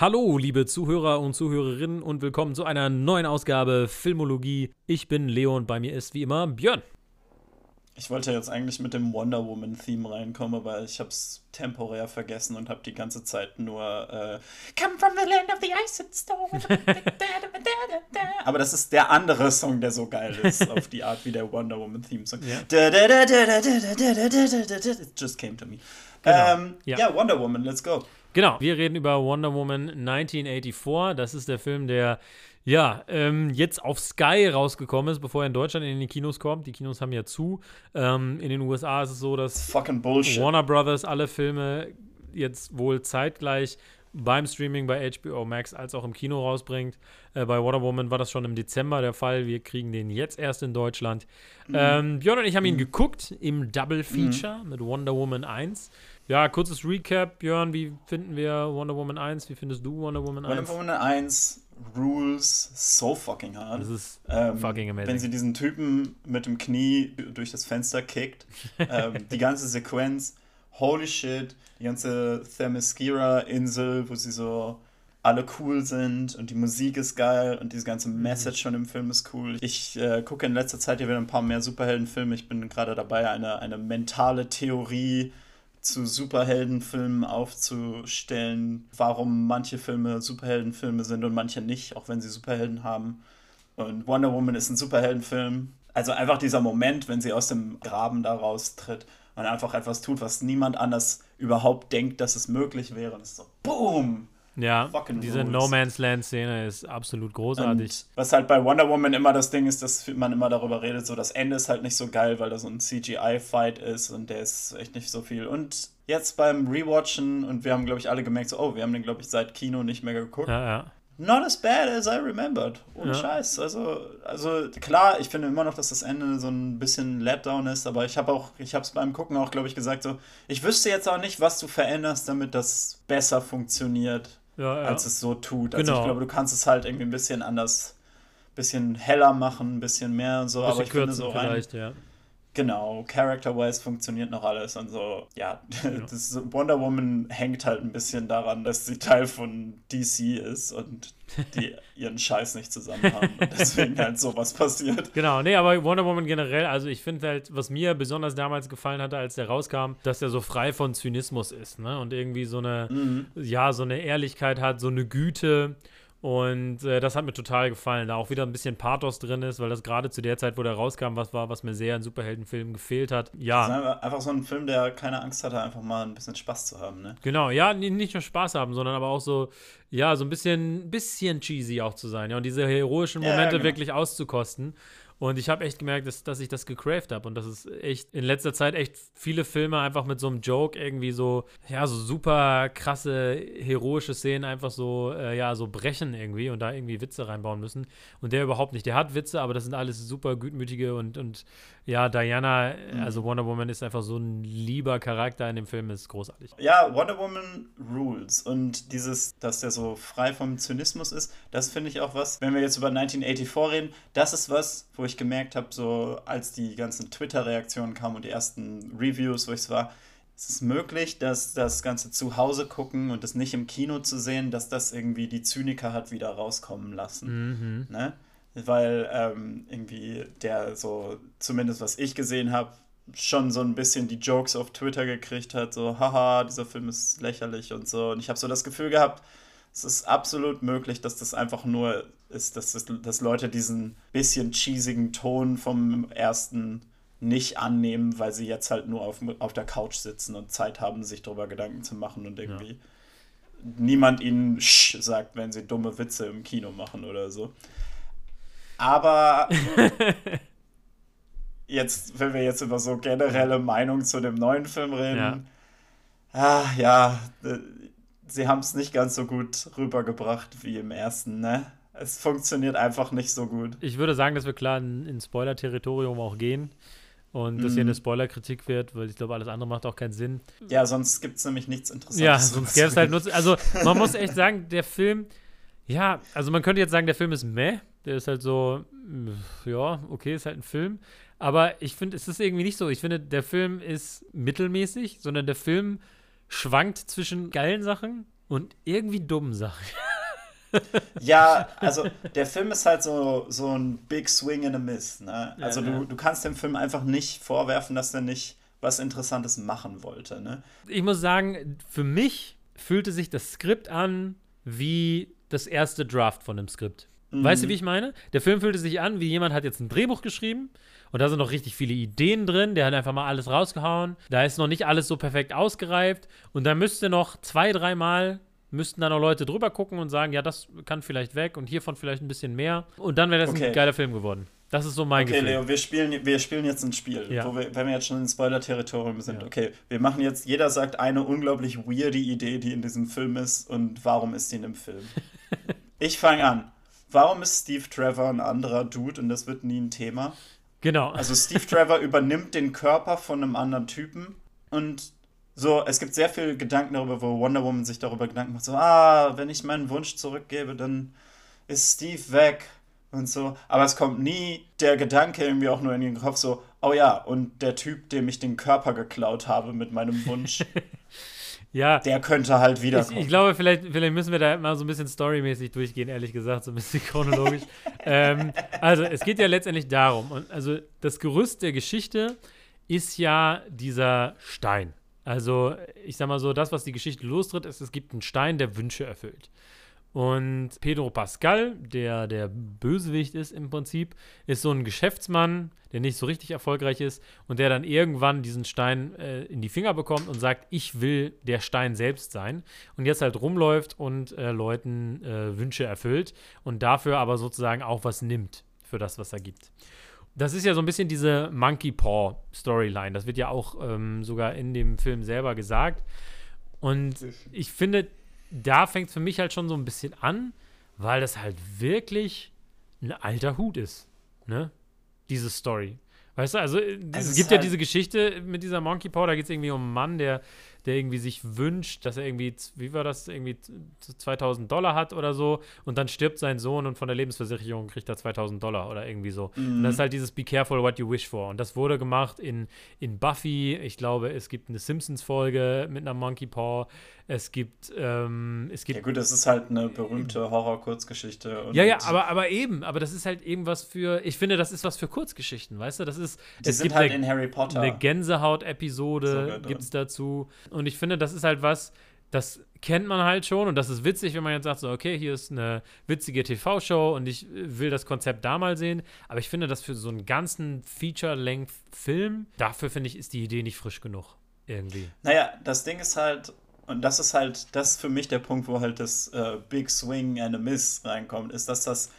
Hallo, liebe Zuhörer und Zuhörerinnen und willkommen zu einer neuen Ausgabe Filmologie. Ich bin Leo und bei mir ist wie immer Björn. Ich wollte jetzt eigentlich mit dem Wonder Woman Theme reinkommen, aber ich habe es temporär vergessen und habe die ganze Zeit nur äh, Come from the land of the ice and stone. aber das ist der andere Song, der so geil ist, auf die Art wie der Wonder Woman Theme Song. Yeah. It just came to me. Genau. Ähm, ja. ja, Wonder Woman, let's go. Genau, wir reden über Wonder Woman 1984. Das ist der Film, der ja, ähm, jetzt auf Sky rausgekommen ist, bevor er in Deutschland in die Kinos kommt. Die Kinos haben ja zu. Ähm, in den USA ist es so, dass Warner Brothers alle Filme jetzt wohl zeitgleich beim Streaming bei HBO Max als auch im Kino rausbringt. Äh, bei Wonder Woman war das schon im Dezember der Fall. Wir kriegen den jetzt erst in Deutschland. Mhm. Ähm, Björn und ich haben ihn mhm. geguckt im Double Feature mhm. mit Wonder Woman 1. Ja, kurzes Recap, Björn, wie finden wir Wonder Woman 1? Wie findest du Wonder Woman 1? Wonder Woman 1 rules so fucking hard. Das ist ähm, fucking amazing. Wenn sie diesen Typen mit dem Knie durch das Fenster kickt, ähm, die ganze Sequenz, holy shit, die ganze Themyscira-Insel, wo sie so alle cool sind und die Musik ist geil und diese ganze mhm. Message schon im Film ist cool. Ich äh, gucke in letzter Zeit hier wieder ein paar mehr Superheldenfilme. Ich bin gerade dabei, eine, eine mentale Theorie zu Superheldenfilmen aufzustellen, warum manche Filme Superheldenfilme sind und manche nicht, auch wenn sie Superhelden haben. Und Wonder Woman ist ein Superheldenfilm. Also einfach dieser Moment, wenn sie aus dem Graben da raustritt und einfach etwas tut, was niemand anders überhaupt denkt, dass es möglich wäre. Und es ist so, boom! Ja, diese rules. No Man's Land Szene ist absolut großartig. Und was halt bei Wonder Woman immer das Ding ist, dass man immer darüber redet, so das Ende ist halt nicht so geil, weil da so ein CGI-Fight ist und der ist echt nicht so viel. Und jetzt beim Rewatchen und wir haben, glaube ich, alle gemerkt, so, oh, wir haben den, glaube ich, seit Kino nicht mehr geguckt. Ja, ja. Not as bad as I remembered. Ohne ja. Scheiß. Also, also klar, ich finde immer noch, dass das Ende so ein bisschen Letdown ist, aber ich habe auch, ich habe es beim Gucken auch, glaube ich, gesagt, so, ich wüsste jetzt auch nicht, was du veränderst, damit das besser funktioniert ja, ja. als es so tut. Also genau. ich glaube, du kannst es halt irgendwie ein bisschen anders, bisschen heller machen, ein bisschen mehr und so, aber ich finde so rein. Ja. Genau, character-wise funktioniert noch alles und so. Ja, ja. Das Wonder Woman hängt halt ein bisschen daran, dass sie Teil von DC ist und die ihren Scheiß nicht zusammen haben und deswegen halt sowas passiert. Genau, nee, aber Wonder Woman generell, also ich finde halt, was mir besonders damals gefallen hatte, als der rauskam, dass er so frei von Zynismus ist, ne? Und irgendwie so eine, mhm. ja, so eine Ehrlichkeit hat, so eine Güte und äh, das hat mir total gefallen, da auch wieder ein bisschen Pathos drin ist, weil das gerade zu der Zeit, wo der rauskam, was war, was mir sehr in Superheldenfilmen gefehlt hat. Ja. Das ist einfach so ein Film, der keine Angst hatte, einfach mal ein bisschen Spaß zu haben, ne? Genau, ja, nicht nur Spaß haben, sondern aber auch so, ja, so ein bisschen, bisschen cheesy auch zu sein, ja, und diese heroischen Momente ja, ja, genau. wirklich auszukosten. Und ich habe echt gemerkt, dass, dass ich das gecraved habe und dass es echt in letzter Zeit echt viele Filme einfach mit so einem Joke irgendwie so, ja, so super krasse, heroische Szenen einfach so, äh, ja, so brechen irgendwie und da irgendwie Witze reinbauen müssen. Und der überhaupt nicht. Der hat Witze, aber das sind alles super gutmütige und, und ja, Diana, mhm. also Wonder Woman ist einfach so ein lieber Charakter in dem Film, ist großartig. Ja, Wonder Woman rules. Und dieses, dass der so frei vom Zynismus ist, das finde ich auch was, wenn wir jetzt über 1984 reden, das ist was, wo ich gemerkt habe, so als die ganzen Twitter-Reaktionen kamen und die ersten Reviews, wo ich es war, es ist möglich, dass das Ganze zu Hause gucken und das nicht im Kino zu sehen, dass das irgendwie die Zyniker hat wieder rauskommen lassen. Mhm. Ne? Weil ähm, irgendwie der so, zumindest was ich gesehen habe, schon so ein bisschen die Jokes auf Twitter gekriegt hat, so, haha, dieser Film ist lächerlich und so. Und ich habe so das Gefühl gehabt, es ist absolut möglich, dass das einfach nur ist, dass, das, dass Leute diesen bisschen cheesigen Ton vom ersten nicht annehmen, weil sie jetzt halt nur auf, auf der Couch sitzen und Zeit haben, sich darüber Gedanken zu machen und irgendwie ja. niemand ihnen Sch sagt, wenn sie dumme Witze im Kino machen oder so. Aber jetzt, wenn wir jetzt über so generelle Meinung zu dem neuen Film reden, ja, ah, ja sie haben es nicht ganz so gut rübergebracht wie im ersten, ne? Es funktioniert einfach nicht so gut. Ich würde sagen, dass wir klar in, in Spoiler-Territorium auch gehen und mhm. dass hier eine Spoiler-Kritik wird, weil ich glaube, alles andere macht auch keinen Sinn. Ja, sonst gibt es nämlich nichts Interessantes. Ja, sonst gäbe es halt nur. Also, man muss echt sagen, der Film, ja, also man könnte jetzt sagen, der Film ist meh. Der ist halt so, ja, okay, ist halt ein Film. Aber ich finde, es ist irgendwie nicht so. Ich finde, der Film ist mittelmäßig, sondern der Film schwankt zwischen geilen Sachen und irgendwie dumm, sag ich. ja, also der Film ist halt so, so ein Big Swing and a Miss. Ne? Also ja, ja. Du, du kannst dem Film einfach nicht vorwerfen, dass er nicht was Interessantes machen wollte. Ne? Ich muss sagen, für mich fühlte sich das Skript an wie das erste Draft von dem Skript. Mhm. Weißt du, wie ich meine? Der Film fühlte sich an, wie jemand hat jetzt ein Drehbuch geschrieben und da sind noch richtig viele Ideen drin. Der hat einfach mal alles rausgehauen. Da ist noch nicht alles so perfekt ausgereift und da müsste noch zwei, dreimal müssten da noch Leute drüber gucken und sagen, ja, das kann vielleicht weg und hiervon vielleicht ein bisschen mehr. Und dann wäre das okay. ein geiler Film geworden. Das ist so mein okay, Gefühl. Okay, Leo, wir spielen, wir spielen jetzt ein Spiel, ja. wo wir, wenn wir jetzt schon im Spoiler-Territorium sind. Ja. Okay, wir machen jetzt, jeder sagt eine unglaublich weirde Idee, die in diesem Film ist und warum ist die in dem Film. ich fange an. Warum ist Steve Trevor ein anderer Dude und das wird nie ein Thema? Genau. Also Steve Trevor übernimmt den Körper von einem anderen Typen und so, es gibt sehr viele Gedanken darüber, wo Wonder Woman sich darüber Gedanken macht, so, ah, wenn ich meinen Wunsch zurückgebe, dann ist Steve weg und so. Aber es kommt nie der Gedanke irgendwie auch nur in den Kopf, so, oh ja, und der Typ, dem ich den Körper geklaut habe mit meinem Wunsch, ja, der könnte halt wieder. Ich, ich, glaube, vielleicht, vielleicht müssen wir da mal so ein bisschen storymäßig durchgehen, ehrlich gesagt, so ein bisschen chronologisch. ähm, also, es geht ja letztendlich darum, und also das Gerüst der Geschichte ist ja dieser Stein. Also, ich sag mal so, das, was die Geschichte lostritt, ist, es gibt einen Stein, der Wünsche erfüllt. Und Pedro Pascal, der der Bösewicht ist im Prinzip, ist so ein Geschäftsmann, der nicht so richtig erfolgreich ist und der dann irgendwann diesen Stein äh, in die Finger bekommt und sagt, ich will der Stein selbst sein. Und jetzt halt rumläuft und äh, Leuten äh, Wünsche erfüllt und dafür aber sozusagen auch was nimmt für das, was er gibt. Das ist ja so ein bisschen diese Monkey Paw Storyline. Das wird ja auch ähm, sogar in dem Film selber gesagt. Und ich finde, da fängt es für mich halt schon so ein bisschen an, weil das halt wirklich ein alter Hut ist. Ne? Diese Story. Weißt du, also, äh, es gibt halt ja diese Geschichte mit dieser Monkey Paw, da geht es irgendwie um einen Mann, der der irgendwie sich wünscht, dass er irgendwie, wie war das, irgendwie 2000 Dollar hat oder so und dann stirbt sein Sohn und von der Lebensversicherung kriegt er 2000 Dollar oder irgendwie so. Mhm. Und das ist halt dieses Be careful what you wish for. Und das wurde gemacht in, in Buffy. Ich glaube, es gibt eine Simpsons-Folge mit einer Monkey Paw. Es gibt, ähm, es gibt. Ja, gut, das ist halt eine berühmte Horror-Kurzgeschichte. Ja, ja, aber, aber eben, aber das ist halt eben was für, ich finde, das ist was für Kurzgeschichten, weißt du? Das ist. Die es sind halt eine, in Harry Potter. Eine Gänsehaut-Episode gibt es dazu. Und ich finde, das ist halt was, das kennt man halt schon und das ist witzig, wenn man jetzt sagt, so, okay, hier ist eine witzige TV-Show und ich will das Konzept da mal sehen. Aber ich finde, das für so einen ganzen Feature-Length-Film, dafür finde ich, ist die Idee nicht frisch genug. Irgendwie. Naja, das Ding ist halt, und das ist halt, das ist für mich der Punkt, wo halt das äh, Big Swing and a Miss reinkommt, ist, dass das,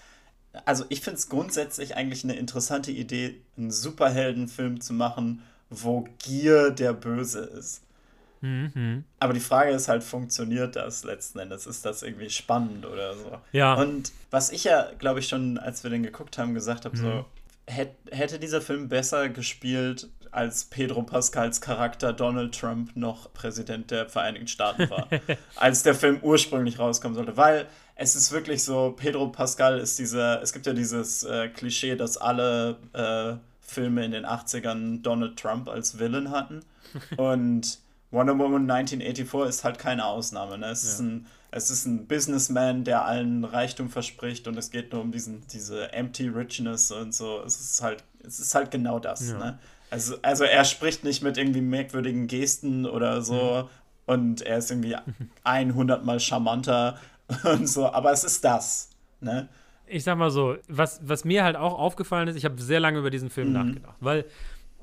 also ich finde es grundsätzlich eigentlich eine interessante Idee, einen Superheldenfilm zu machen, wo Gier der Böse ist. Mhm. Aber die Frage ist halt, funktioniert das letzten Endes? Ist das irgendwie spannend oder so? Ja. Und was ich ja, glaube ich, schon, als wir den geguckt haben, gesagt habe, mhm. so, hätte dieser Film besser gespielt, als Pedro Pascals Charakter Donald Trump noch Präsident der Vereinigten Staaten war, als der Film ursprünglich rauskommen sollte. Weil es ist wirklich so, Pedro Pascal ist dieser, es gibt ja dieses äh, Klischee, dass alle äh, Filme in den 80ern Donald Trump als Villain hatten. Und Wonder Woman 1984 ist halt keine Ausnahme. Ne? Es, ja. ist ein, es ist ein Businessman, der allen Reichtum verspricht und es geht nur um diesen, diese empty richness und so. Es ist halt, es ist halt genau das. Ja. Ne? Also, also er spricht nicht mit irgendwie merkwürdigen Gesten oder so mhm. und er ist irgendwie 100 mal charmanter und so, aber es ist das. Ne? Ich sag mal so, was, was mir halt auch aufgefallen ist, ich habe sehr lange über diesen Film mhm. nachgedacht, weil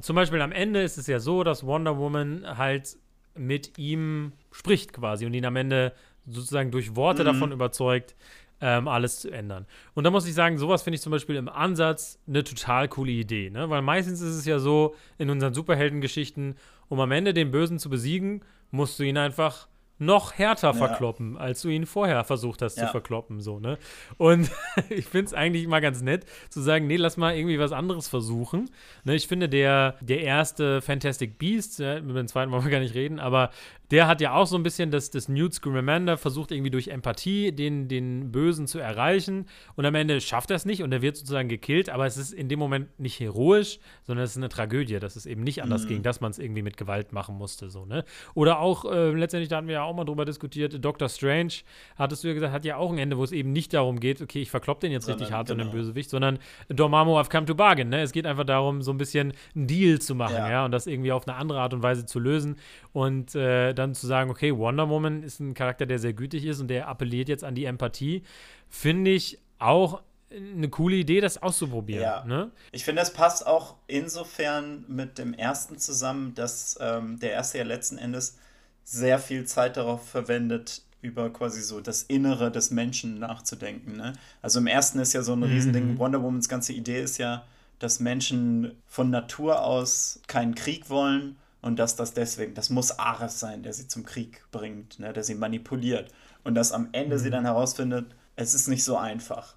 zum Beispiel am Ende ist es ja so, dass Wonder Woman halt mit ihm spricht quasi und ihn am Ende sozusagen durch Worte mhm. davon überzeugt, ähm, alles zu ändern. Und da muss ich sagen, sowas finde ich zum Beispiel im Ansatz eine total coole Idee, ne? weil meistens ist es ja so in unseren Superheldengeschichten, um am Ende den Bösen zu besiegen, musst du ihn einfach noch härter ja. verkloppen, als du ihn vorher versucht hast ja. zu verkloppen, so, ne? Und ich finde es eigentlich immer ganz nett zu sagen, nee, lass mal irgendwie was anderes versuchen. Ne, ich finde, der, der erste Fantastic Beast, ja, mit dem zweiten wollen wir gar nicht reden, aber der hat ja auch so ein bisschen das, das Newt Scamander versucht irgendwie durch Empathie den, den Bösen zu erreichen und am Ende schafft er es nicht und er wird sozusagen gekillt, aber es ist in dem Moment nicht heroisch, sondern es ist eine Tragödie, dass es eben nicht anders mhm. ging, dass man es irgendwie mit Gewalt machen musste, so, ne? Oder auch, äh, letztendlich, da hatten wir ja auch mal drüber diskutiert, Doctor Strange, hattest du ja gesagt, hat ja auch ein Ende, wo es eben nicht darum geht, okay, ich verklopp den jetzt sondern, richtig hart, genau. so einen Bösewicht, sondern Dormammu have come to bargain, ne? Es geht einfach darum, so ein bisschen einen Deal zu machen, ja, ja und das irgendwie auf eine andere Art und Weise zu lösen und äh, dann zu sagen, okay, Wonder Woman ist ein Charakter, der sehr gütig ist und der appelliert jetzt an die Empathie, finde ich auch eine coole Idee, das auszuprobieren. Ja. Ne? Ich finde, das passt auch insofern mit dem ersten zusammen, dass ähm, der erste ja letzten Endes sehr viel Zeit darauf verwendet, über quasi so das Innere des Menschen nachzudenken. Ne? Also im ersten ist ja so ein mhm. Riesending, Wonder Womans ganze Idee ist ja, dass Menschen von Natur aus keinen Krieg wollen und dass das deswegen, das muss Ares sein, der sie zum Krieg bringt, ne, der sie manipuliert und dass am Ende mhm. sie dann herausfindet, es ist nicht so einfach.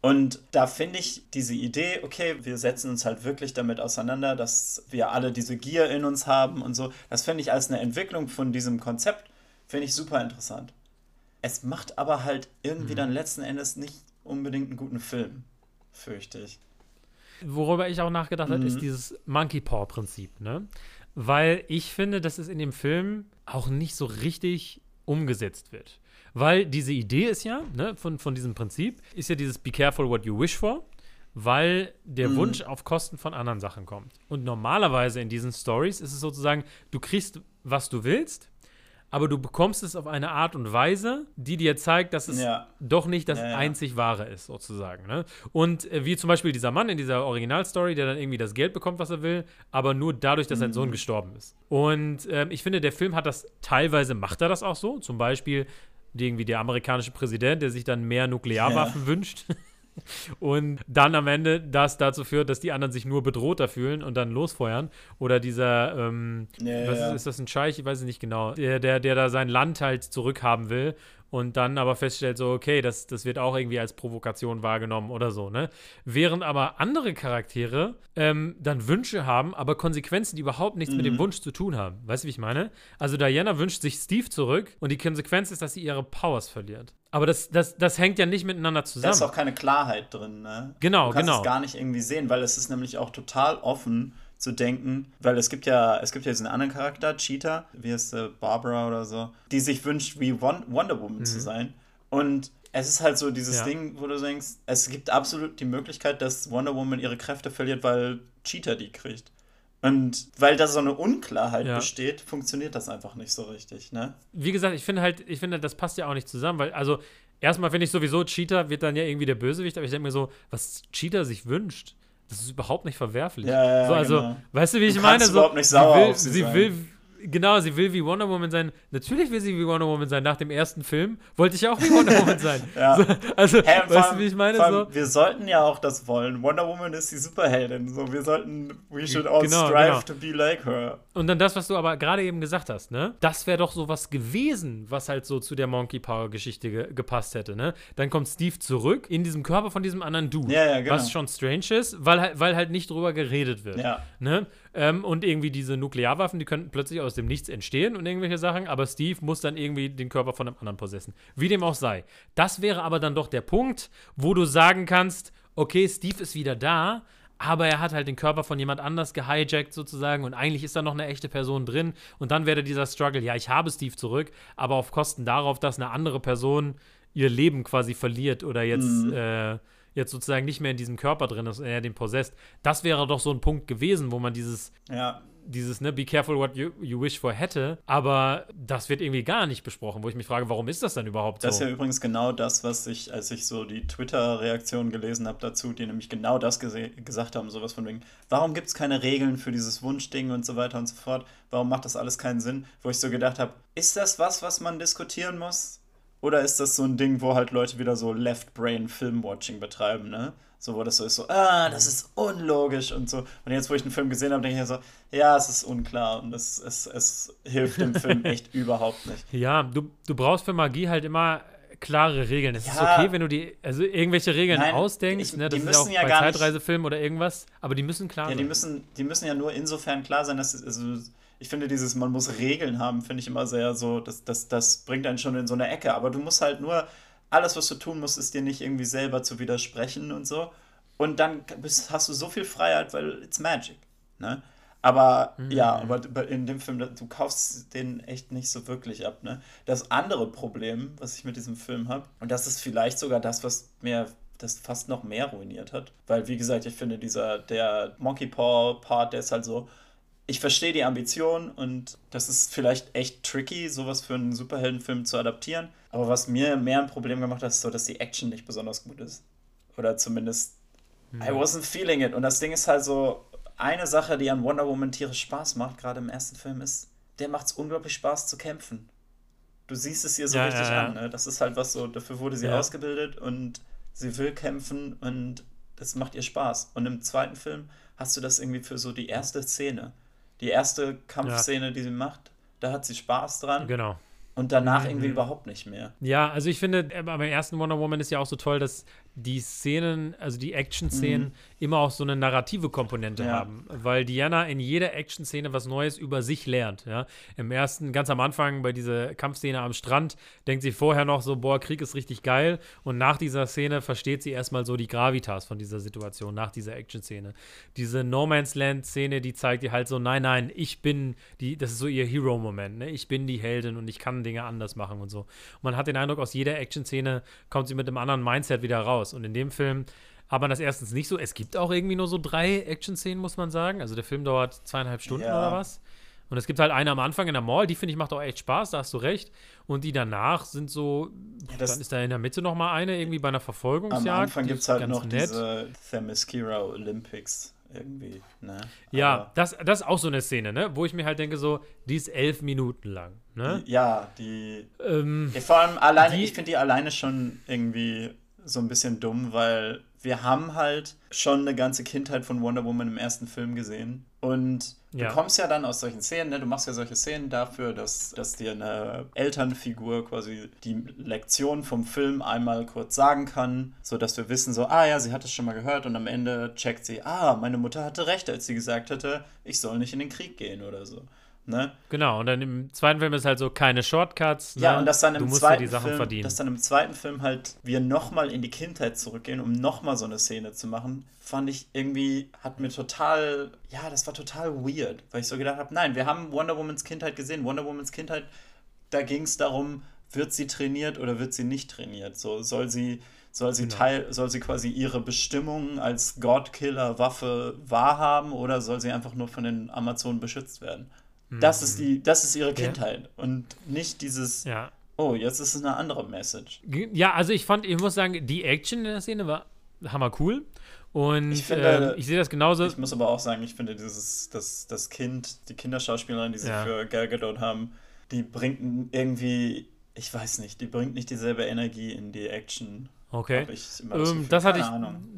Und da finde ich diese Idee, okay, wir setzen uns halt wirklich damit auseinander, dass wir alle diese Gier in uns haben und so. Das finde ich als eine Entwicklung von diesem Konzept, finde ich super interessant. Es macht aber halt irgendwie mhm. dann letzten Endes nicht unbedingt einen guten Film, fürchte ich. Worüber ich auch nachgedacht mhm. habe, ist dieses Monkey Paw-Prinzip, ne? Weil ich finde, dass es in dem Film auch nicht so richtig umgesetzt wird. Weil diese Idee ist ja, ne, von, von diesem Prinzip, ist ja dieses Be careful what you wish for, weil der mhm. Wunsch auf Kosten von anderen Sachen kommt. Und normalerweise in diesen Stories ist es sozusagen, du kriegst, was du willst, aber du bekommst es auf eine Art und Weise, die dir zeigt, dass es ja. doch nicht das ja, ja. einzig Wahre ist, sozusagen. Ne? Und äh, wie zum Beispiel dieser Mann in dieser Originalstory, der dann irgendwie das Geld bekommt, was er will, aber nur dadurch, dass mhm. sein Sohn gestorben ist. Und ähm, ich finde, der Film hat das teilweise, macht er das auch so. Zum Beispiel irgendwie der amerikanische Präsident, der sich dann mehr Nuklearwaffen wünscht. und dann am Ende das dazu führt, dass die anderen sich nur bedrohter fühlen und dann losfeuern. Oder dieser, ähm, ja, was ist, ist, das ein Scheich? Ich weiß es nicht genau. Der, der, der da sein Land halt zurückhaben will und dann aber feststellt, so, okay, das, das wird auch irgendwie als Provokation wahrgenommen oder so, ne? Während aber andere Charaktere ähm, dann Wünsche haben, aber Konsequenzen, die überhaupt nichts mhm. mit dem mhm. Wunsch zu tun haben. Weißt du, wie ich meine? Also Diana wünscht sich Steve zurück und die Konsequenz ist, dass sie ihre Powers verliert. Aber das, das, das hängt ja nicht miteinander zusammen. Da ist auch keine Klarheit drin, ne? Genau, du kannst genau. es gar nicht irgendwie sehen, weil es ist nämlich auch total offen zu denken, weil es gibt ja, es gibt ja diesen anderen Charakter, Cheetah, wie heißt sie, Barbara oder so, die sich wünscht, wie Wonder Woman mhm. zu sein. Und es ist halt so dieses ja. Ding, wo du denkst, es gibt absolut die Möglichkeit, dass Wonder Woman ihre Kräfte verliert, weil Cheetah die kriegt. Und weil da so eine Unklarheit ja. besteht, funktioniert das einfach nicht so richtig, ne? Wie gesagt, ich finde halt, ich finde, das passt ja auch nicht zusammen, weil, also, erstmal finde ich sowieso, Cheetah wird dann ja irgendwie der Bösewicht, aber ich denke mir so, was Cheetah sich wünscht, das ist überhaupt nicht verwerflich. Ja, ja, so, also, genau. weißt du, wie ich du meine? So, überhaupt nicht sauer sie will, sie, sie will genau, sie will wie Wonder Woman sein. Natürlich will sie wie Wonder Woman sein. Nach dem ersten Film wollte ich auch wie Wonder Woman sein. ja. so, also, hey, weißt du, wie ich meine? Allem, so? Wir sollten ja auch das wollen. Wonder Woman ist die Superheldin. So, wir sollten, we should all genau, strive genau. to be like her. Und dann das, was du aber gerade eben gesagt hast, ne? Das wäre doch so was gewesen, was halt so zu der Monkey Power Geschichte ge gepasst hätte, ne? Dann kommt Steve zurück in diesem Körper von diesem anderen Dude. Ja, ja, genau. Was schon strange ist, weil, halt, weil halt nicht drüber geredet wird. Ja. Ne? Ähm, und irgendwie diese Nuklearwaffen, die könnten plötzlich aus dem Nichts entstehen und irgendwelche Sachen, aber Steve muss dann irgendwie den Körper von einem anderen possessen. Wie dem auch sei. Das wäre aber dann doch der Punkt, wo du sagen kannst, okay, Steve ist wieder da, aber er hat halt den Körper von jemand anders gehijackt sozusagen und eigentlich ist da noch eine echte Person drin und dann wäre dieser Struggle, ja, ich habe Steve zurück, aber auf Kosten darauf, dass eine andere Person ihr Leben quasi verliert oder jetzt mhm. äh, jetzt sozusagen nicht mehr in diesem Körper drin ist und er den possesst. Das wäre doch so ein Punkt gewesen, wo man dieses, ja. dieses, ne, be careful what you, you wish for hätte. Aber das wird irgendwie gar nicht besprochen, wo ich mich frage, warum ist das dann überhaupt so? Das ist ja übrigens genau das, was ich, als ich so die Twitter-Reaktionen gelesen habe dazu, die nämlich genau das gesagt haben, sowas von wegen, warum gibt es keine Regeln für dieses Wunschding und so weiter und so fort? Warum macht das alles keinen Sinn? Wo ich so gedacht habe, ist das was, was man diskutieren muss? Oder ist das so ein Ding, wo halt Leute wieder so Left-Brain-Film-Watching betreiben, ne? So, wo das so ist, so, ah, das ist unlogisch und so. Und jetzt, wo ich den Film gesehen habe, denke ich so, ja, es ist unklar und es, es, es hilft dem Film echt überhaupt nicht. Ja, du, du brauchst für Magie halt immer klare Regeln. Es ja, ist okay, wenn du die, also irgendwelche Regeln nein, ausdenkst, ich, ne? Das ist ja auch ja bei Zeitreisefilmen oder irgendwas, aber die müssen klar ja, sein. Die müssen, die müssen ja nur insofern klar sein, dass, also, ich finde dieses, man muss Regeln haben, finde ich immer sehr so, das, das, das bringt einen schon in so eine Ecke. Aber du musst halt nur, alles, was du tun musst, ist dir nicht irgendwie selber zu widersprechen und so. Und dann bist, hast du so viel Freiheit, weil it's magic. Ne? Aber mhm. ja, aber in dem Film, du kaufst den echt nicht so wirklich ab. Ne? Das andere Problem, was ich mit diesem Film habe, und das ist vielleicht sogar das, was mir das fast noch mehr ruiniert hat. Weil, wie gesagt, ich finde, dieser, der Monkey Paw-Part, der ist halt so, ich verstehe die Ambition und das ist vielleicht echt tricky, sowas für einen Superheldenfilm zu adaptieren. Aber was mir mehr ein Problem gemacht hat, ist so, dass die Action nicht besonders gut ist. Oder zumindest, ja. I wasn't feeling it. Und das Ding ist halt so, eine Sache, die an Wonder Woman tierisch Spaß macht, gerade im ersten Film, ist, der macht es unglaublich Spaß zu kämpfen. Du siehst es ihr so ja, richtig ja, ja. an. Ne? Das ist halt was so, dafür wurde sie ausgebildet und sie will kämpfen und das macht ihr Spaß. Und im zweiten Film hast du das irgendwie für so die erste Szene. Die erste Kampfszene, die sie macht, da hat sie Spaß dran. Genau. Und danach mhm. irgendwie überhaupt nicht mehr. Ja, also ich finde, beim ersten Wonder Woman ist ja auch so toll, dass die Szenen, also die Action-Szenen, mhm. immer auch so eine narrative Komponente ja. haben. Weil Diana in jeder Action-Szene was Neues über sich lernt. Ja? Im ersten, ganz am Anfang, bei dieser Kampfszene am Strand, denkt sie vorher noch so, boah, Krieg ist richtig geil. Und nach dieser Szene versteht sie erstmal so die Gravitas von dieser Situation, nach dieser Action-Szene. Diese No Man's Land-Szene, die zeigt ihr halt so, nein, nein, ich bin die, das ist so ihr Hero-Moment, ne? Ich bin die Heldin und ich kann Dinge anders machen und so. Und man hat den Eindruck, aus jeder Action-Szene kommt sie mit einem anderen Mindset wieder raus aus. Und in dem Film hat man das erstens nicht so. Es gibt auch irgendwie nur so drei Action-Szenen, muss man sagen. Also der Film dauert zweieinhalb Stunden ja. oder was. Und es gibt halt eine am Anfang in der Mall, die finde ich macht auch echt Spaß, da hast du recht. Und die danach sind so, ja, dann ist da in der Mitte noch mal eine, irgendwie bei einer Verfolgungsjagd. Am Anfang gibt es halt noch nett. diese Themyscira Olympics irgendwie, ne? Ja, Aber das, das ist auch so eine Szene, ne? Wo ich mir halt denke, so, die ist elf Minuten lang, ne? Die, ja, die. Ähm, ja, vor allem alleine, die, ich finde die alleine schon irgendwie so ein bisschen dumm, weil wir haben halt schon eine ganze Kindheit von Wonder Woman im ersten Film gesehen. Und du ja. kommst ja dann aus solchen Szenen, ne? du machst ja solche Szenen dafür, dass, dass dir eine Elternfigur quasi die Lektion vom Film einmal kurz sagen kann, sodass wir wissen, so, ah ja, sie hat es schon mal gehört und am Ende checkt sie, ah, meine Mutter hatte recht, als sie gesagt hatte, ich soll nicht in den Krieg gehen oder so. Ne? Genau, und dann im zweiten Film ist halt so keine Shortcuts. Ja, ne? und dass dann im zweiten die Sachen Film, dass dann im zweiten Film halt wir nochmal in die Kindheit zurückgehen, um nochmal so eine Szene zu machen, fand ich irgendwie, hat mir total, ja, das war total weird, weil ich so gedacht habe, nein, wir haben Wonder Womans Kindheit gesehen. Wonder Womans Kindheit, da ging es darum, wird sie trainiert oder wird sie nicht trainiert? So soll sie soll sie genau. teil soll sie quasi ihre Bestimmung als Godkiller Waffe wahrhaben oder soll sie einfach nur von den Amazonen beschützt werden? Das ist die, das ist ihre Kindheit ja. und nicht dieses. Ja. Oh, jetzt ist es eine andere Message. Ja, also ich fand, ich muss sagen, die Action in der Szene war hammer cool. Und ich, finde, äh, ich sehe das genauso. Ich muss aber auch sagen, ich finde dieses, das, das Kind, die Kinderschauspielerin, die sie ja. für Gal Gadot haben, die bringt irgendwie, ich weiß nicht, die bringt nicht dieselbe Energie in die Action Okay. Ähm, das, hatte ich,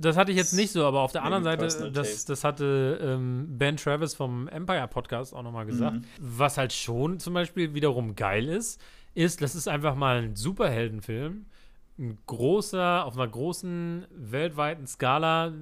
das hatte ich jetzt nicht so, aber auf der anderen Seite, das, das hatte ähm, Ben Travis vom Empire Podcast auch nochmal gesagt. Mhm. Was halt schon zum Beispiel wiederum geil ist, ist, das ist einfach mal ein Superheldenfilm. Ein großer, auf einer großen weltweiten Skala,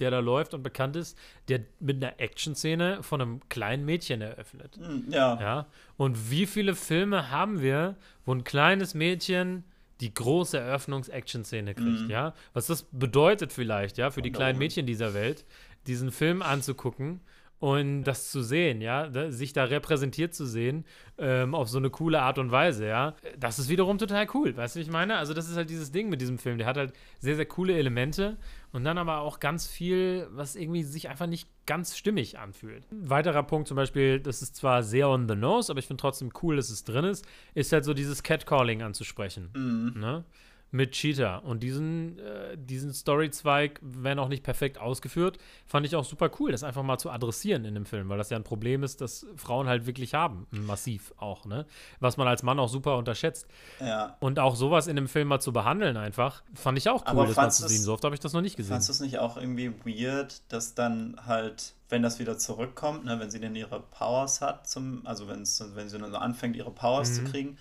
der da läuft und bekannt ist, der mit einer Action-Szene von einem kleinen Mädchen eröffnet. Mhm, ja. ja. Und wie viele Filme haben wir, wo ein kleines Mädchen die große Eröffnungs-Action-Szene kriegt, mhm. ja. Was das bedeutet vielleicht, ja, für die kleinen Mädchen dieser Welt, diesen Film anzugucken und das zu sehen, ja, sich da repräsentiert zu sehen ähm, auf so eine coole Art und Weise, ja, das ist wiederum total cool, weißt du, wie ich meine? Also das ist halt dieses Ding mit diesem Film, der hat halt sehr, sehr coole Elemente und dann aber auch ganz viel, was irgendwie sich einfach nicht ganz stimmig anfühlt. Ein weiterer Punkt zum Beispiel, das ist zwar sehr on the nose, aber ich finde trotzdem cool, dass es drin ist, ist halt so dieses Catcalling anzusprechen, mhm. ne? Mit Cheetah. Und diesen, äh, diesen Storyzweig, wenn auch nicht perfekt ausgeführt, fand ich auch super cool, das einfach mal zu adressieren in dem Film, weil das ja ein Problem ist, das Frauen halt wirklich haben, massiv auch, ne? Was man als Mann auch super unterschätzt. Ja. Und auch sowas in dem Film mal zu behandeln einfach, fand ich auch cool, das mal zu sehen. So oft habe ich das noch nicht gesehen. Fandest du es nicht auch irgendwie weird, dass dann halt wenn das wieder zurückkommt, ne, wenn sie denn ihre Powers hat, zum, also wenn sie dann anfängt, ihre Powers mhm. zu kriegen,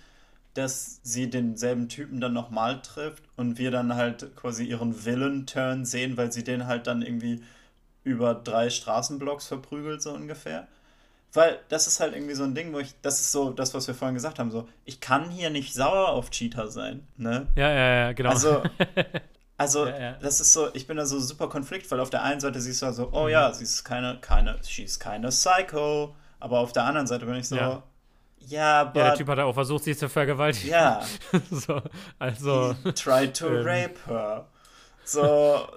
dass sie denselben Typen dann nochmal trifft und wir dann halt quasi ihren Villain-Turn sehen, weil sie den halt dann irgendwie über drei Straßenblocks verprügelt, so ungefähr. Weil das ist halt irgendwie so ein Ding, wo ich, das ist so das, was wir vorhin gesagt haben, so, ich kann hier nicht sauer auf Cheetah sein, ne? Ja, ja, ja, genau. Also, also Ja, ja. das ist so, ich bin da so super Konflikt, weil auf der einen Seite siehst du also, oh ja, sie ist keine, keine, she is keine Psycho, aber auf der anderen Seite bin ich so, Ja. Ja, aber, ja, der Typ hat auch versucht, sie zu vergewaltigen. ja, so, also, he tried to ähm. rape her. So,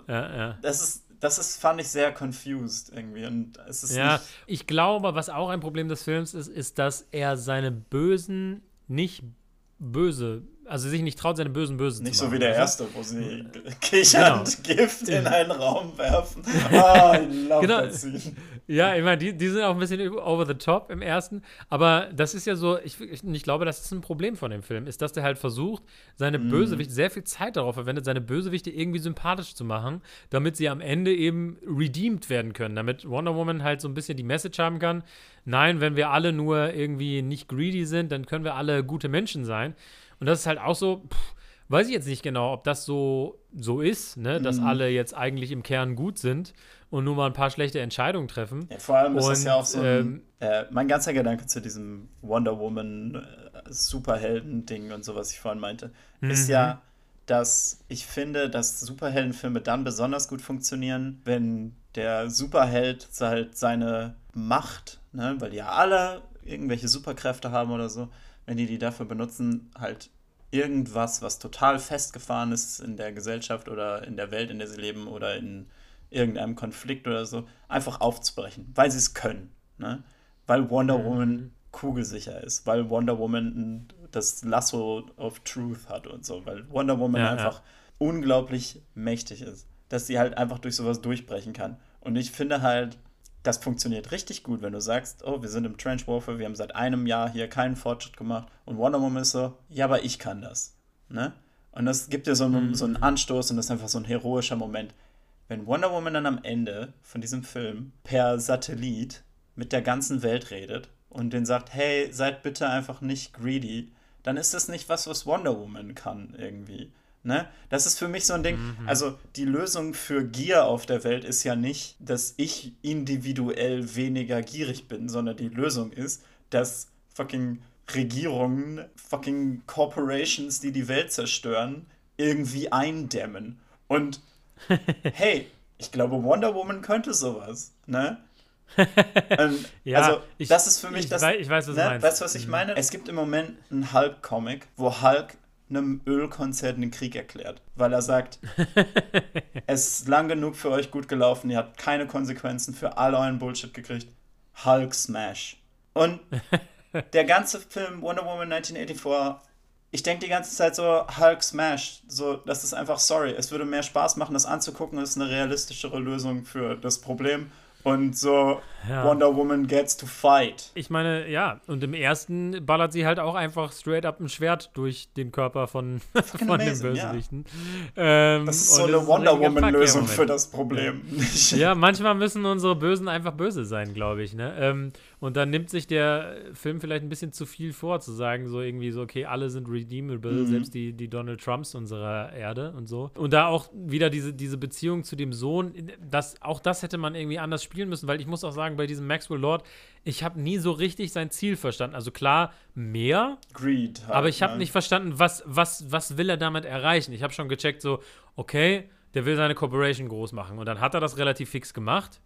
ja, ja. das ist, das ist, fand ich sehr confused irgendwie und es ist Ja, nicht, ich glaube, was auch ein Problem des Films ist, ist, dass er seine Bösen nicht böse, also sich nicht traut, seine Bösen böse nicht zu so machen. wie der weißt du? erste, wo sie kichernd Gift in einen Raum werfen. Ah, I love Genau. that scene. Ja, ich meine, die, die sind auch ein bisschen over the top im ersten, aber das ist ja so, ich, ich, glaube, das ist ein Problem von dem Film, ist, dass der halt versucht, seine Mhm. Bösewichte, sehr viel Zeit darauf verwendet, seine Bösewichte irgendwie sympathisch zu machen, damit sie am Ende eben redeemed werden können, damit Wonder Woman halt so ein bisschen die Message haben kann, nein, wenn wir alle nur irgendwie nicht greedy sind, dann können wir alle gute Menschen sein. Und das ist halt auch so, pff, weiß ich jetzt nicht genau, ob das so, so ist, ne, dass Mhm. alle jetzt eigentlich im Kern gut sind und nur mal ein paar schlechte Entscheidungen treffen. Ja, vor allem ist das Und, ja auch so ein, ähm, äh, mein ganzer Gedanke zu diesem Wonder Woman äh, Superhelden-Ding und so, was ich vorhin meinte, ist Mhm. ja, dass ich finde, dass Superheldenfilme dann besonders gut funktionieren, wenn der Superheld halt seine Macht, ne, weil die ja alle irgendwelche Superkräfte haben oder so, wenn die die dafür benutzen, halt irgendwas, was total festgefahren ist in der Gesellschaft oder in der Welt, in der sie leben oder in irgendeinem Konflikt oder so, einfach aufzubrechen, weil sie es können. Ne? Weil Wonder Mhm. Woman kugelsicher ist, weil Wonder Woman das Lasso of Truth hat und so, weil Wonder Woman Ja, ja. einfach unglaublich mächtig ist, dass sie halt einfach durch sowas durchbrechen kann. Und ich finde halt, das funktioniert richtig gut, wenn du sagst, oh, wir sind im Trench Warfare, wir haben seit einem Jahr hier keinen Fortschritt gemacht und Wonder Woman ist so, ja, aber ich kann das. Ne? Und das gibt dir so einen, so einen Anstoß und das ist einfach so ein heroischer Moment. Wenn Wonder Woman dann am Ende von diesem Film per Satellit mit der ganzen Welt redet und denen sagt, hey, seid bitte einfach nicht greedy, dann ist das nicht was, was Wonder Woman kann irgendwie. Ne? Das ist für mich so ein Ding. Also die Lösung für Gier auf der Welt ist ja nicht, dass ich individuell weniger gierig bin, sondern die Lösung ist, dass fucking Regierungen, fucking Corporations, die die Welt zerstören, irgendwie eindämmen. Und hey, ich glaube, Wonder Woman könnte sowas, ne? ähm, Ja, also, ich- das ist für mich ich das. wei- ich weiß, was du ne? meinst. Weißt du, was ich Mhm. meine? Es gibt im Moment einen Hulk-Comic, wo Hulk einem Ölkonzern den Krieg erklärt, weil er sagt, es ist lang genug für euch gut gelaufen, ihr habt keine Konsequenzen für all euren Bullshit gekriegt. Hulk Smash. Und der ganze Film Wonder Woman 1984, ich denke die ganze Zeit so, Hulk Smash, so, das ist einfach sorry. Es würde mehr Spaß machen, das anzugucken, das ist eine realistischere Lösung für das Problem. Und so, Ja. Wonder Woman gets to fight. Ich meine, ja, und im ersten ballert sie halt auch einfach straight up ein Schwert durch den Körper von, von den amazing, ja. Bösewichten. Ähm, Das ist so eine ein Wonder Woman-Lösung für das Problem. Nicht- Ja, manchmal müssen unsere Bösen einfach böse sein, glaube ich. Ne? Ähm, und dann nimmt sich der Film vielleicht ein bisschen zu viel vor, zu sagen, so irgendwie so, okay, alle sind redeemable, Mhm. selbst die, die Donald Trumps unserer Erde und so. Und da auch wieder diese, diese Beziehung zu dem Sohn, das, auch das hätte man irgendwie anders spielen müssen, weil ich muss auch sagen, bei diesem Maxwell Lord, ich habe nie so richtig sein Ziel verstanden. Also klar, mehr, Greed. Halt, aber ich habe ne? nicht verstanden, was, was, was will er damit erreichen. Ich habe schon gecheckt, so, okay, der will seine Corporation groß machen. Und dann hat er das relativ fix gemacht.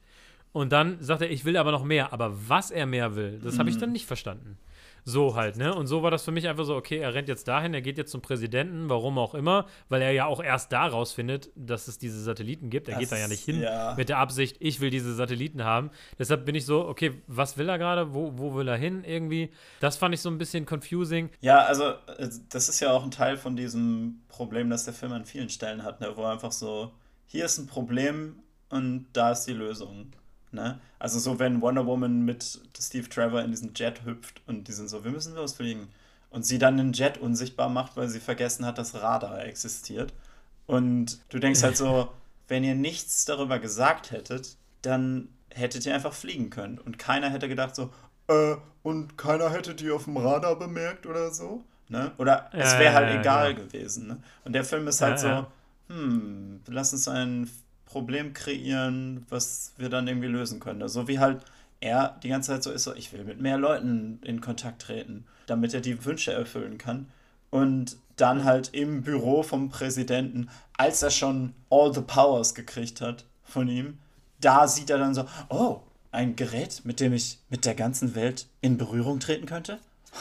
Und dann sagt er, ich will aber noch mehr. Aber was er mehr will, das habe ich Mhm. dann nicht verstanden. So halt, ne? Und so war das für mich einfach so, okay, er rennt jetzt dahin, er geht jetzt zum Präsidenten, warum auch immer, weil er ja auch erst da rausfindet, dass es diese Satelliten gibt. Er Das geht da ja nicht hin ja. mit der Absicht, ich will diese Satelliten haben. Deshalb bin ich so, okay, was will er gerade? Wo, wo will er hin irgendwie? Das fand ich so ein bisschen confusing. Ja, also äh, das ist ja auch ein Teil von diesem Problem, das der Film an vielen Stellen hat, ne? wo einfach so, hier ist ein Problem und da ist die Lösung. Ne? Also so, wenn Wonder Woman mit Steve Trevor in diesen Jet hüpft und die sind so, wir müssen losfliegen. Und sie dann den Jet unsichtbar macht, weil sie vergessen hat, dass Radar existiert. Und du denkst halt so, wenn ihr nichts darüber gesagt hättet, dann hättet ihr einfach fliegen können. Und keiner hätte gedacht so, äh, und keiner hätte die auf dem Radar bemerkt oder so. Ne? Oder es Ja, wäre ja, halt ja, egal genau. gewesen. Ne? Und der Film ist halt Ja, so, ja. hm, lass uns ein Problem kreieren, was wir dann irgendwie lösen können. So wie halt er die ganze Zeit so ist, so, ich will mit mehr Leuten in Kontakt treten, damit er die Wünsche erfüllen kann. Und dann halt im Büro vom Präsidenten, als er schon all the powers gekriegt hat von ihm, da sieht er dann so, oh, ein Gerät, mit dem ich mit der ganzen Welt in Berührung treten könnte?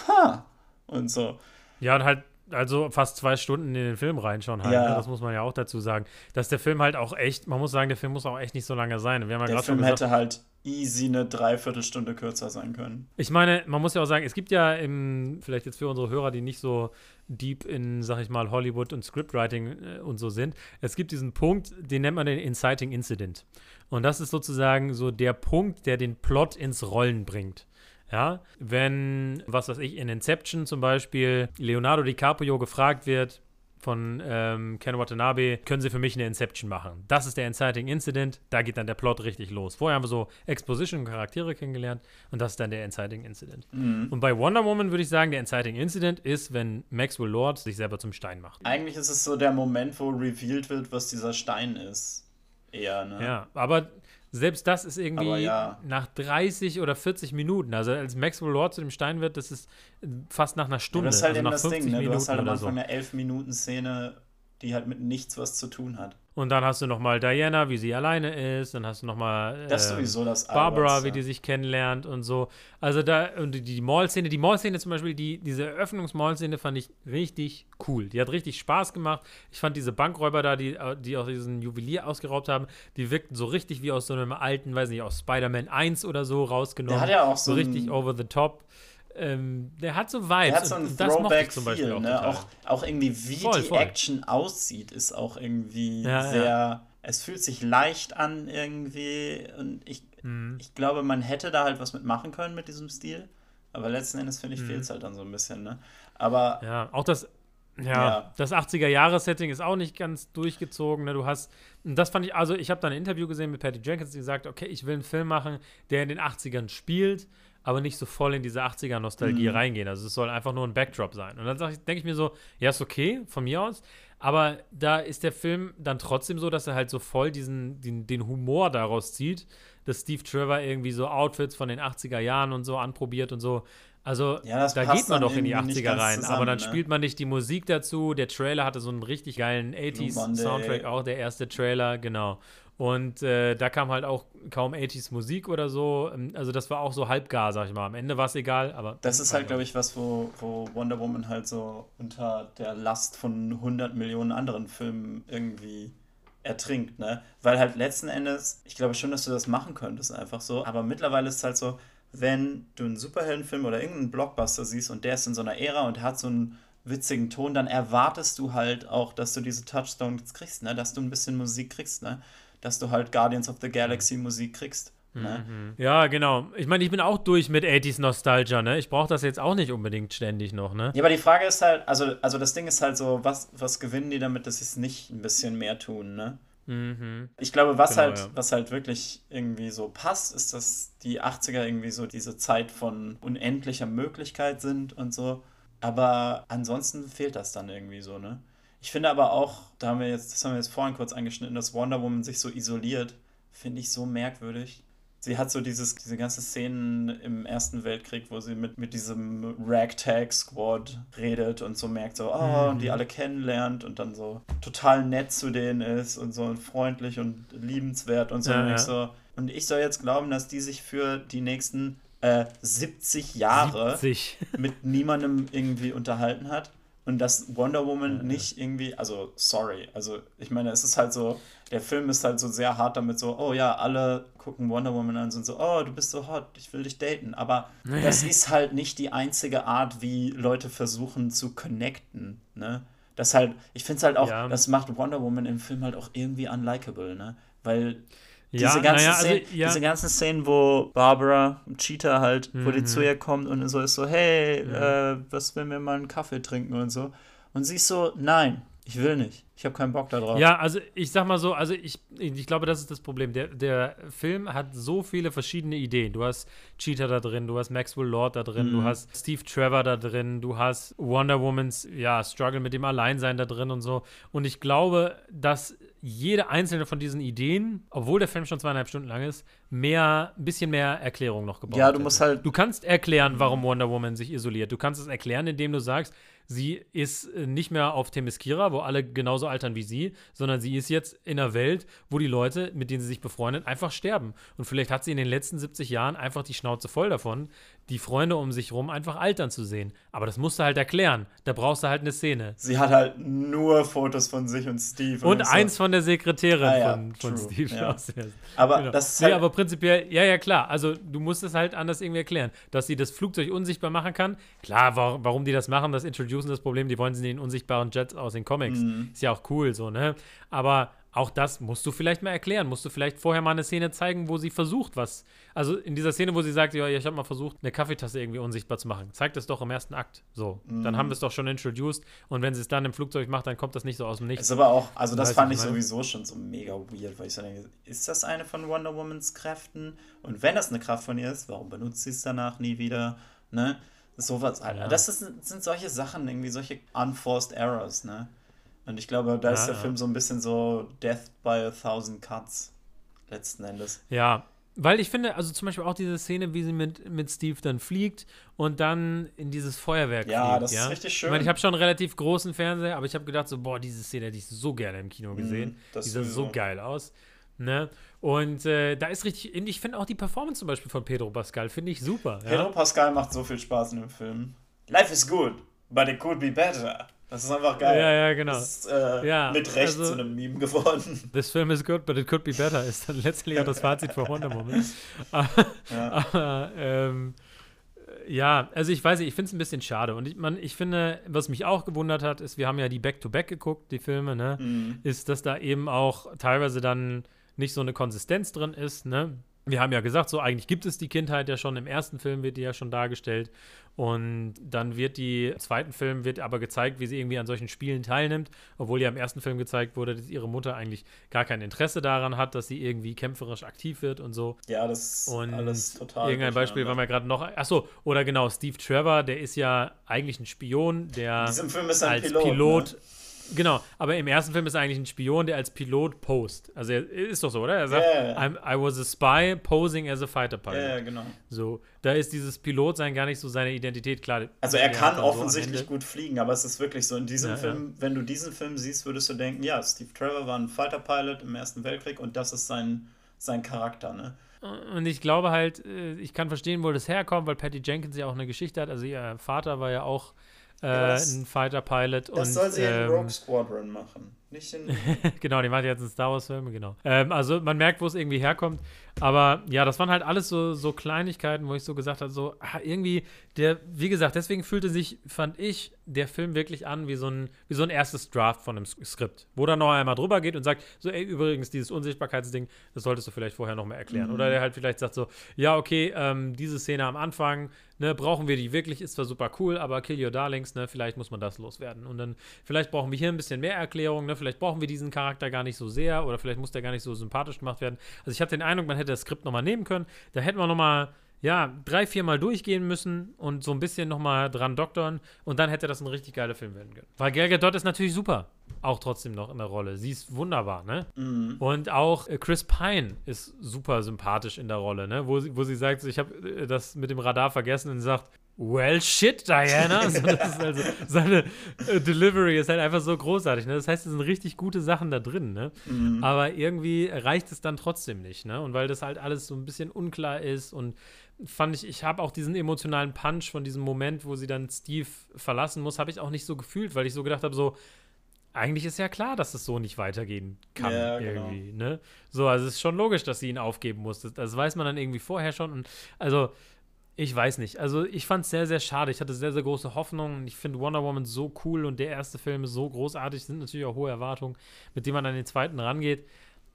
Ha! Und so. Ja, und halt also fast zwei Stunden in den Film reinschauen halt. Ja. Ne? Das muss man ja auch dazu sagen. Dass der Film halt auch echt, man muss sagen, der Film muss auch echt nicht so lange sein. Wir haben ja der Film gesagt, hätte halt easy eine Dreiviertelstunde kürzer sein können. Ich meine, man muss ja auch sagen, es gibt ja im, vielleicht jetzt für unsere Hörer, die nicht so deep in, sag ich mal, Hollywood und Scriptwriting äh, und so sind, es gibt diesen Punkt, den nennt man den Inciting Incident. Und das ist sozusagen so der Punkt, der den Plot ins Rollen bringt. Ja, wenn, was weiß ich, in Inception zum Beispiel Leonardo DiCaprio gefragt wird von ähm, Ken Watanabe, können Sie für mich eine Inception machen? Das ist der Inciting Incident, da geht dann der Plot richtig los. Vorher haben wir so Exposition und Charaktere kennengelernt und das ist dann der Inciting Incident. Mhm. Und bei Wonder Woman würde ich sagen, der Inciting Incident ist, wenn Maxwell Lord sich selber zum Stein macht. Eigentlich ist es so der Moment, wo revealed wird, was dieser Stein ist. Eher, ne? Ja, aber selbst das ist irgendwie ja. nach 30 oder 40 Minuten. Also als Maxwell Lord zu dem Stein wird, das ist fast nach einer Stunde. Ja, das ist halt also eben das Ding, ne? Du hast halt am Anfang so. eine 11-Minuten-Szene, die halt mit nichts was zu tun hat. Und dann hast du noch mal Diana, wie sie alleine ist. Dann hast du noch mal äh, sowieso das Barbara, Alberts, wie die sich kennenlernt und so. Also da und die, die Mall-Szene, die Mall-Szene zum Beispiel, die, diese Eröffnungs-Mall-Szene fand ich richtig cool. Die hat richtig Spaß gemacht. Ich fand diese Bankräuber da, die, die auch diesen Juwelier ausgeraubt haben, die wirkten so richtig wie aus so einem alten, weiß nicht, aus Spider-Man 1 oder so rausgenommen. Der hat ja auch so, so richtig over the top ähm, der hat so Vibes. Der hat so ein Throwback-Feel, ne? Auch, auch irgendwie, wie voll, die voll. Action aussieht, ist auch irgendwie ja, sehr. Ja. Es fühlt sich leicht an irgendwie. Und ich, mhm. ich glaube, man hätte da halt was mitmachen können mit diesem Stil. Aber letzten Endes, finde ich, mhm. fehlt es halt dann so ein bisschen, ne? Aber. Ja, auch das. Ja, ja. das 80er-Jahres-Setting ist auch nicht ganz durchgezogen. Ne? Du hast, das fand ich, also ich habe da ein Interview gesehen mit Patty Jenkins, die gesagt, okay, ich will einen Film machen, der in den 80ern spielt, aber nicht so voll in diese 80er-Nostalgie mhm. reingehen. Also es soll einfach nur ein Backdrop sein. Und dann denke ich mir so, ja, ist okay, von mir aus. Aber da ist der Film dann trotzdem so, dass er halt so voll diesen, den, den Humor daraus zieht, dass Steve Trevor irgendwie so Outfits von den 80er Jahren und so anprobiert und so. Also ja, da geht man doch in die 80er rein, zusammen, aber dann ne? spielt man nicht die Musik dazu. Der Trailer hatte so einen richtig geilen 80s-Soundtrack, auch der erste Trailer, genau. Und äh, da kam halt auch kaum 80s Musik oder so. Ähm, also das war auch so halbgar, sag ich mal. Am Ende war es egal, aber. Das ist halt, glaube ich, was, wo, wo Wonder Woman halt so unter der Last von 100 Millionen anderen Filmen irgendwie ertrinkt, ne? Weil halt letzten Endes, ich glaube schon, dass du das machen könntest, einfach so. Aber mittlerweile ist es halt so, wenn du einen Superheldenfilm oder irgendeinen Blockbuster siehst und der ist in so einer Ära und hat so einen witzigen Ton, dann erwartest du halt auch, dass du diese Touchstones kriegst, ne? Dass du ein bisschen Musik kriegst, ne? dass du halt Guardians of the Galaxy Musik kriegst. Ne? Mhm. Ja, genau. Ich meine, ich bin auch durch mit 80s Nostalgia, ne? Ich brauche das jetzt auch nicht unbedingt ständig noch, ne? Ja, aber die Frage ist halt, also, also das Ding ist halt so, was, was gewinnen die damit, dass sie es nicht ein bisschen mehr tun, ne? Mhm. Ich glaube, was genau, halt, ja. was halt wirklich irgendwie so passt, ist, dass die 80er irgendwie so diese Zeit von unendlicher Möglichkeit sind und so. Aber ansonsten fehlt das dann irgendwie so, ne? Ich finde aber auch, da haben wir jetzt, das haben wir jetzt vorhin kurz angeschnitten, dass Wonder Woman sich so isoliert, finde ich so merkwürdig. Sie hat so dieses, diese ganze Szenen im Ersten Weltkrieg, wo sie mit, mit diesem Ragtag Squad redet und so merkt, so, oh, und die mhm. alle kennenlernt und dann so total nett zu denen ist und so freundlich und liebenswert und so. Ja, und, ich so und ich soll jetzt glauben, dass die sich für die nächsten äh, 70 Jahre 70. mit niemandem irgendwie unterhalten hat und dass Wonder Woman ja, nicht irgendwie, also sorry, also ich meine, es ist halt so, der Film ist halt so sehr hart damit so, oh ja, alle gucken Wonder Woman an und sind so, oh, du bist so hot, ich will dich daten, aber das ist halt nicht die einzige Art, wie Leute versuchen zu connecten, ne? Das halt, ich finde es halt auch, ja. das macht Wonder Woman im Film halt auch irgendwie unlikable, ne? Weil ja, diese, ganzen ja, also, Szenen, ja. diese ganzen Szenen, wo Barbara, Cheetah halt, mhm. wo die mhm. zu ihr kommt und so ist so, hey, mhm. äh, was, wenn wir mal einen Kaffee trinken und so. Und sie ist so, nein, ich will nicht. Ich habe keinen Bock darauf. Ja, also ich sag mal so, also ich, ich glaube, das ist das Problem. Der, der Film hat so viele verschiedene Ideen. Du hast Cheetah da drin, du hast Maxwell Lord da drin, mhm. du hast Steve Trevor da drin, du hast Wonder Womans, ja, Struggle mit dem Alleinsein da drin und so. Und ich glaube, dass jede einzelne von diesen Ideen, obwohl der Film schon zweieinhalb Stunden lang ist, mehr, ein bisschen mehr Erklärung noch gebraucht Ja, du hätte. musst halt- Du kannst erklären, warum Wonder Woman sich isoliert. Du kannst es erklären, indem du sagst, sie ist äh, nicht mehr auf Themyscira, wo alle genauso altern wie sie, sondern sie ist jetzt in einer Welt, wo die Leute, mit denen sie sich befreundet, einfach sterben. Und vielleicht hat sie in den letzten 70 Jahren einfach die Schnauze voll davon, die Freunde um sich rum einfach altern zu sehen. Aber das musst du halt erklären. Da brauchst du halt eine Szene. Sie hat halt nur Fotos von sich und Steve. Und ich eins von der Sekretärin Ah ja, von, von Steve. ja. Aber Genau. das ist nee, halt, aber prinzipiell, ja, ja, klar. Also, du musst es halt anders irgendwie erklären. Dass sie das Flugzeug unsichtbar machen kann. Klar, wa warum die das machen, das introducen das Problem. Die wollen sie in den unsichtbaren Jets aus den Comics. Mhm. Ist ja auch cool, so, ne? Aber auch das musst du vielleicht mal erklären. Musst du vielleicht vorher mal eine Szene zeigen, wo sie versucht, was. Also, in dieser Szene, wo sie sagt, ja, ich habe mal versucht, eine Kaffeetasse irgendwie unsichtbar zu machen. Zeigt das doch im ersten Akt. So. Dann Mhm. haben wir es doch schon introduced. Und wenn sie es dann im Flugzeug macht, dann kommt das nicht so aus dem Nichts. ist aber auch, also das fand ich nicht. sowieso schon so mega weird, weil ich so denke, ist das eine von Wonder Womans Kräften? Und wenn das eine Kraft von ihr ist, warum benutzt sie es danach nie wieder? Ne? Sowas halt. Ja. Das ist, sind solche Sachen, irgendwie solche unforced errors, ne? Und ich glaube, da ist Ja, der ja. Film so ein bisschen so Death by a Thousand Cuts, letzten Endes. Ja, weil ich finde, also zum Beispiel auch diese Szene, wie sie mit, mit Steve dann fliegt und dann in dieses Feuerwerk Ja, fliegt. das ist ja? richtig Ich schön. meine, ich habe schon einen relativ großen Fernseher, aber ich habe gedacht so, boah, diese Szene hätte ich so gerne im Kino gesehen. Mhm, das die sah so geil aus. Ne? Und äh, da ist richtig, ich finde auch die Performance zum Beispiel von Pedro Pascal, finde ich super. Pedro Ja? Pascal macht so viel Spaß in dem Film. Life is good, but it could be better. Das ist einfach geil. Ja, ja, genau. Das ist äh, Ja, mit Recht also- zu einem Meme geworden. This film is good, but it could be better, ist dann letztlich auch das Fazit für Wonder Woman. Ja. aber ähm, ja, also ich weiß nicht, ich finde es ein bisschen schade. Und ich, man, ich finde, was mich auch gewundert hat, ist, wir haben ja die Back-to-Back geguckt, die Filme, ne? Mhm. Ist, dass da eben auch teilweise dann nicht so eine Konsistenz drin ist, ne? Wir haben ja gesagt, so eigentlich gibt es die Kindheit ja schon, im ersten Film wird die ja schon dargestellt und dann wird die, im zweiten Film wird aber gezeigt, wie sie irgendwie an solchen Spielen teilnimmt, obwohl ja im ersten Film gezeigt wurde, dass ihre Mutter eigentlich gar kein Interesse daran hat, dass sie irgendwie kämpferisch aktiv wird und so. ja, das ist Und alles total. irgendein Beispiel war mir gerade noch, achso, oder genau, Steve Trevor, der ist ja eigentlich ein Spion, der In diesem Film ist er ein als Pilot. Pilot, Ne? Genau, aber im ersten Film ist er eigentlich ein Spion, der als Pilot post. Also er ist doch so, oder? Er sagt, Ja, ja. I'm, I was a spy posing as a fighter pilot. Ja, ja, genau. So, da ist dieses Pilotsein gar nicht so seine Identität, klar. Also er kann so offensichtlich Ende- gut fliegen, aber es ist wirklich so, in diesem Ja, Film, wenn du diesen Film siehst, würdest du denken, ja, Steve Trevor war ein Fighter Pilot im Ersten Weltkrieg und das ist sein, sein Charakter, ne? Und ich glaube halt, äh, ich kann verstehen, wo das herkommt, weil Patty Jenkins ja auch eine Geschichte hat. Also ihr Vater war ja auch äh, das- ein Fighter Pilot. Das und, soll sie in ähm, Rogue Squadron machen, nicht in... genau, die macht jetzt einen Star Wars-Film, genau. Ähm, also man merkt, wo es irgendwie herkommt. Aber ja, das waren halt alles so, so Kleinigkeiten, wo ich so gesagt habe, so ah, irgendwie, der, wie gesagt, deswegen fühlte sich, fand ich, der Film wirklich an wie so ein, wie so ein erstes Draft von einem Skript, wo dann noch einmal drüber geht und sagt, so, ey, übrigens, dieses Unsichtbarkeitsding, das solltest du vielleicht vorher noch mal erklären. Oder der halt vielleicht sagt so, ja, okay, ähm, diese Szene am Anfang, ne, brauchen wir die wirklich, ist zwar super cool, aber Kill Your Darlings, ne, vielleicht muss man das loswerden. Und dann, vielleicht brauchen wir hier ein bisschen mehr Erklärung, ne, vielleicht brauchen wir diesen Charakter gar nicht so sehr oder vielleicht muss der gar nicht so sympathisch gemacht werden. Also ich habe den Eindruck, man hätte das Skript nochmal nehmen können, da hätten wir nochmal ja, drei, vier Mal durchgehen müssen und so ein bisschen nochmal dran doktern und dann hätte das ein richtig geiler Film werden können. Weil Gal Gadot ist natürlich super, auch trotzdem noch in der Rolle. Sie ist wunderbar, ne? Mhm. Und auch äh, Chris Pine ist super sympathisch in der Rolle, ne? Wo sie, wo sie sagt, ich habe äh, das mit dem Radar vergessen und sagt, Well shit, Diana. So, das ist also, seine äh, Delivery ist halt einfach so großartig. Ne? Das heißt, es sind richtig gute Sachen da drin. Ne? Mhm. Aber irgendwie reicht es dann trotzdem nicht. Ne? Und weil das halt alles so ein bisschen unklar ist und fand ich, ich habe auch diesen emotionalen Punch von diesem Moment, wo sie dann Steve verlassen muss, habe ich auch nicht so gefühlt, weil ich so gedacht habe, so, eigentlich ist ja klar, dass es so nicht weitergehen kann Ja, genau. irgendwie, ne? So, also es ist schon logisch, dass sie ihn aufgeben musste. Das weiß man dann irgendwie vorher schon. Und also, ich weiß nicht. Also, ich fand es sehr, sehr schade. Ich hatte sehr, sehr große Hoffnungen. Ich finde Wonder Woman so cool und der erste Film ist so großartig. Sind natürlich auch hohe Erwartungen, mit denen man an den zweiten rangeht.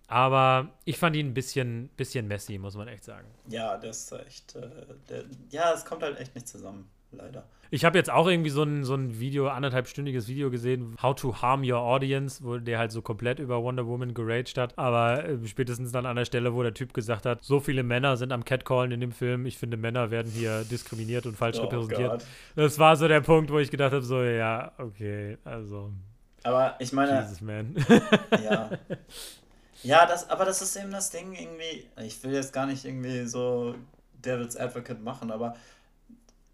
Aber ich fand ihn ein bisschen, bisschen messy, muss man echt sagen. Ja, das ist echt. Äh, der, ja, es kommt halt echt nicht zusammen, leider. Ich habe jetzt auch irgendwie so ein, so ein Video, anderthalbstündiges Video gesehen, How to Harm Your Audience, wo der halt so komplett über Wonder Woman geraged hat. Aber äh, spätestens dann an der Stelle, wo der Typ gesagt hat, so viele Männer sind am Catcallen in dem Film. Ich finde, Männer werden hier diskriminiert und falsch Oh repräsentiert. Gott. Das war so der Punkt, wo ich gedacht habe, so, ja, okay, also. Aber ich meine. Jesus, man. ja. Ja, das, aber das ist eben das Ding irgendwie. Ich will jetzt gar nicht irgendwie so Devil's Advocate machen, aber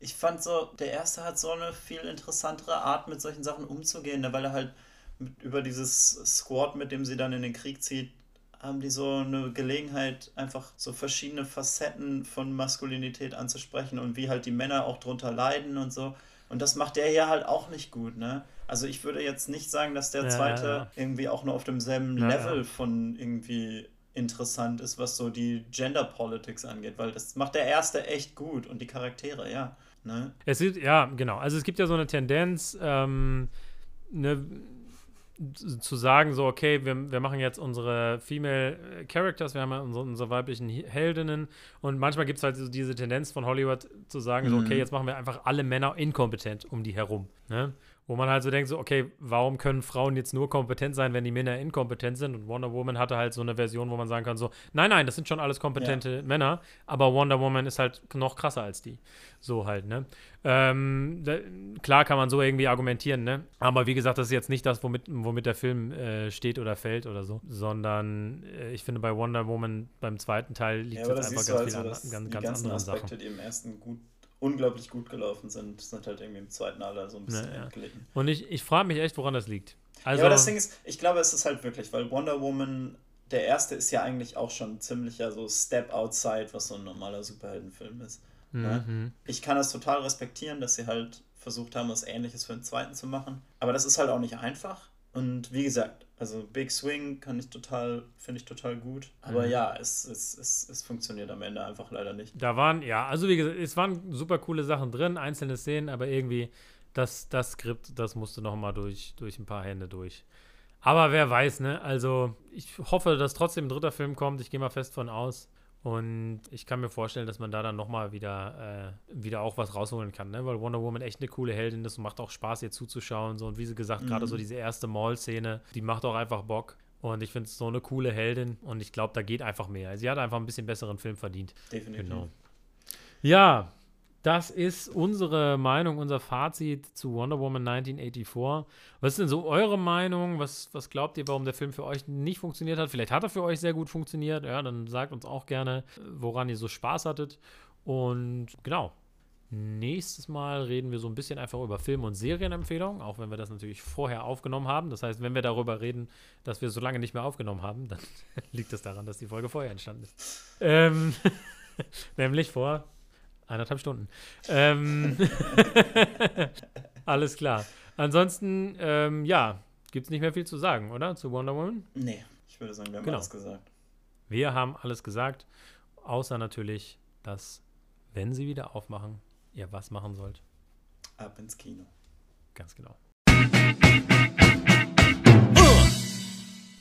ich fand so, der erste hat so eine viel interessantere Art, mit solchen Sachen umzugehen, ne, weil er halt mit, über dieses Squad, mit dem sie dann in den Krieg zieht, haben die so eine Gelegenheit, einfach so verschiedene Facetten von Maskulinität anzusprechen und wie halt die Männer auch drunter leiden und so. Und das macht der hier halt auch nicht gut, ne? Also ich würde jetzt nicht sagen, dass der zweite ja, ja. irgendwie auch nur auf demselben ja, Level von irgendwie interessant ist, was so die Gender Politics angeht, weil das macht der erste echt gut und die Charaktere, ja. Ne? Es ist, ja, genau. Also es gibt ja so eine Tendenz, ähm, ne, zu sagen, so, okay, wir, wir machen jetzt unsere Female Characters, wir haben ja unsere, unsere weiblichen Heldinnen und manchmal gibt es halt so diese Tendenz von Hollywood zu sagen, mhm. so, okay, jetzt machen wir einfach alle Männer inkompetent um die herum. Ne? Wo man halt so denkt, so, okay, warum können Frauen jetzt nur kompetent sein, wenn die Männer inkompetent sind? Und Wonder Woman hatte halt so eine Version, wo man sagen kann, so, nein, nein, das sind schon alles kompetente ja. Männer, aber Wonder Woman ist halt noch krasser als die. So halt, ne? Ähm, da, klar kann man so irgendwie argumentieren, ne? Aber wie gesagt, das ist jetzt nicht das, womit, womit der Film äh, steht oder fällt oder so, sondern äh, ich finde bei Wonder Woman beim zweiten Teil liegt ja, es einfach ganz also, an, ganz, ganz anderen Aspekte, Sachen. die im ersten gut unglaublich gut gelaufen sind, sind halt irgendwie im zweiten Alter so ein bisschen ja, ja. Und ich, ich frage mich echt, woran das liegt. Also, ja, aber das Ding ist, ich glaube, es ist halt wirklich, weil Wonder Woman, der erste ist ja eigentlich auch schon ziemlicher so Step Outside, was so ein normaler Superheldenfilm ist. Ne? Mhm. Ich kann das total respektieren, dass sie halt versucht haben, was ähnliches für den zweiten zu machen. Aber das ist halt auch nicht einfach. Und wie gesagt, also Big Swing kann ich total, finde ich total gut. Aber mhm. ja, es, es, es, es funktioniert am Ende einfach leider nicht. Da waren, ja, also wie gesagt, es waren super coole Sachen drin, einzelne Szenen, aber irgendwie das, das Skript, das musste noch mal durch, durch ein paar Hände durch. Aber wer weiß, ne? Also ich hoffe, dass trotzdem ein dritter Film kommt. Ich gehe mal fest von aus. Und ich kann mir vorstellen, dass man da dann nochmal wieder, äh, wieder auch was rausholen kann, ne? weil Wonder Woman echt eine coole Heldin ist und macht auch Spaß, ihr zuzuschauen. So. Und wie sie gesagt, mhm. gerade so diese erste Mall-Szene, die macht auch einfach Bock. Und ich finde es so eine coole Heldin und ich glaube, da geht einfach mehr. Sie hat einfach ein bisschen besseren Film verdient. Definitiv. Genau. Ja, das ist unsere Meinung, unser Fazit zu Wonder Woman 1984. Was ist denn so eure Meinung? Was, was glaubt ihr, warum der Film für euch nicht funktioniert hat? Vielleicht hat er für euch sehr gut funktioniert. Ja, dann sagt uns auch gerne, woran ihr so Spaß hattet. Und genau. Nächstes Mal reden wir so ein bisschen einfach über Film- und Serienempfehlungen, auch wenn wir das natürlich vorher aufgenommen haben. Das heißt, wenn wir darüber reden, dass wir so lange nicht mehr aufgenommen haben, dann liegt das daran, dass die Folge vorher entstanden ist. Ähm, nämlich vor Eineinhalb Stunden. Ähm, alles klar. Ansonsten, ähm, ja, gibt es nicht mehr viel zu sagen, oder? Zu Wonder Woman? Nee, ich würde sagen, wir haben genau. alles gesagt. Wir haben alles gesagt, außer natürlich, dass, wenn sie wieder aufmachen, ihr was machen sollt. Ab ins Kino. Ganz genau.